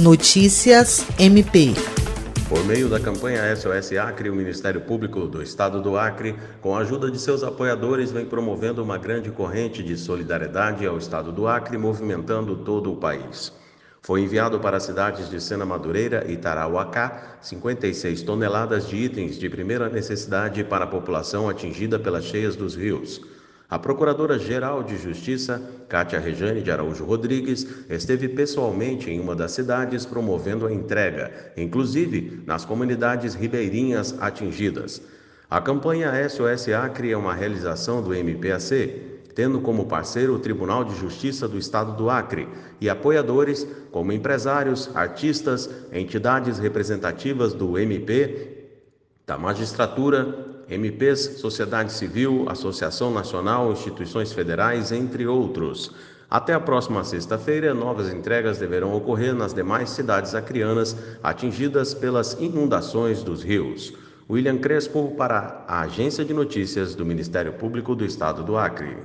Notícias MP. Por meio da campanha SOS Acre, o Ministério Público do Estado do Acre, com a ajuda de seus apoiadores, vem promovendo uma grande corrente de solidariedade ao Estado do Acre, movimentando todo o país. Foi enviado para as cidades de Sena Madureira e Tarauacá 56 toneladas de itens de primeira necessidade para a população atingida pelas cheias dos rios. A Procuradora-Geral de Justiça, Cátia Rejane de Araújo Rodrigues, esteve pessoalmente em uma das cidades promovendo a entrega, inclusive nas comunidades ribeirinhas atingidas. A campanha SOS Acre é uma realização do MPAC, tendo como parceiro o Tribunal de Justiça do Estado do Acre e apoiadores como empresários, artistas, entidades representativas do MP, da magistratura, MPs, sociedade civil, Associação Nacional, instituições federais, entre outros. Até a próxima sexta-feira, novas entregas deverão ocorrer nas demais cidades acrianas atingidas pelas inundações dos rios. William Crespo para a Agência de Notícias do Ministério Público do Estado do Acre.